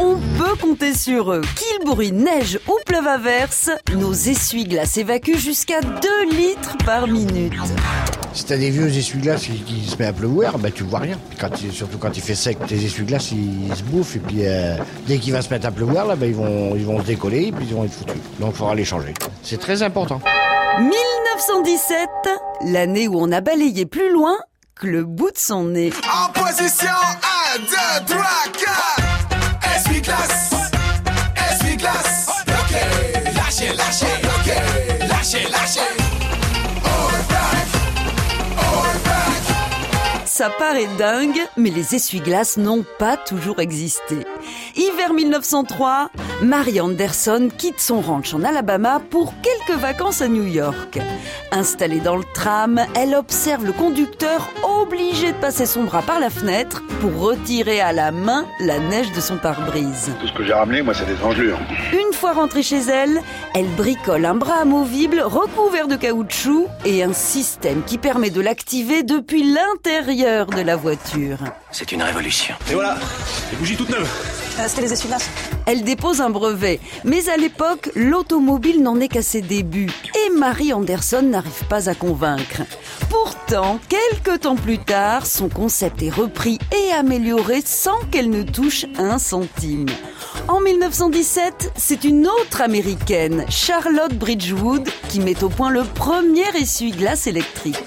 On peut compter sur eux. Qu'il bruine, neige ou pleuve à verse, nos essuie-glaces évacuent jusqu'à 2 litres par minute. Si t'as des vieux essuie-glaces qui, qui se mettent à pleuvoir, bah tu vois rien. Puis Quand il- surtout quand il fait sec, tes essuie-glaces ils, se bouffent et puis euh, dès qu'il va se mettre à pleuvoir, là, bah, ils vont ils vont se décoller et puis ils vont être foutus. Donc il faudra les changer. C'est très important. 1917, l'année où on a balayé plus loin que le bout de son nez. En position 1, 2, 3, Ça paraît dingue, mais les essuie-glaces n'ont pas toujours existé. Hiver 1903, Mary Anderson quitte son ranch en Alabama pour quelques vacances à New York. Installée dans le tram, elle observe le conducteur obligé de passer son bras par la fenêtre pour retirer à la main la neige de son pare-brise. Tout ce que j'ai ramené, moi, c'est des engelures. Une fois rentrée chez elle, elle bricole un bras amovible recouvert de caoutchouc et un système qui permet de l'activer depuis l'intérieur de la voiture. C'est une révolution. Et voilà, les bougies toutes neuves. C'était les essuie-glaces Elle dépose un brevet, mais à l'époque, l'automobile n'en est qu'à ses débuts et Marie Anderson n'arrive pas à convaincre. Pourtant, quelques temps plus tard, son concept est repris et amélioré sans qu'elle ne touche un centime. En 1917, c'est une autre américaine, Charlotte Bridgewood, qui met au point le premier essuie-glace électrique.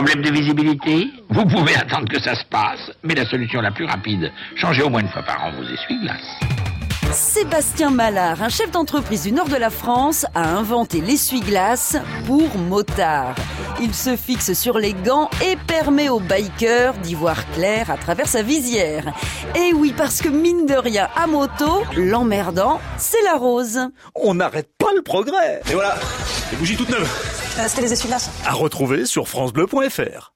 Problème de visibilité Vous pouvez attendre que ça se passe, mais la solution la plus rapide, changez au moins une fois par an vos essuie-glaces. Sébastien Mallard, un chef d'entreprise du nord de la France, a inventé l'essuie-glace pour motard. Il se fixe sur les gants et permet aux bikers d'y voir clair à travers sa visière. Et oui, parce que mine de rien, à moto, l'emmerdant, c'est la rose. On n'arrête pas le progrès. Et voilà, les bougies toutes neuves. C'était les essuie-glaces À retrouver sur francebleu.fr.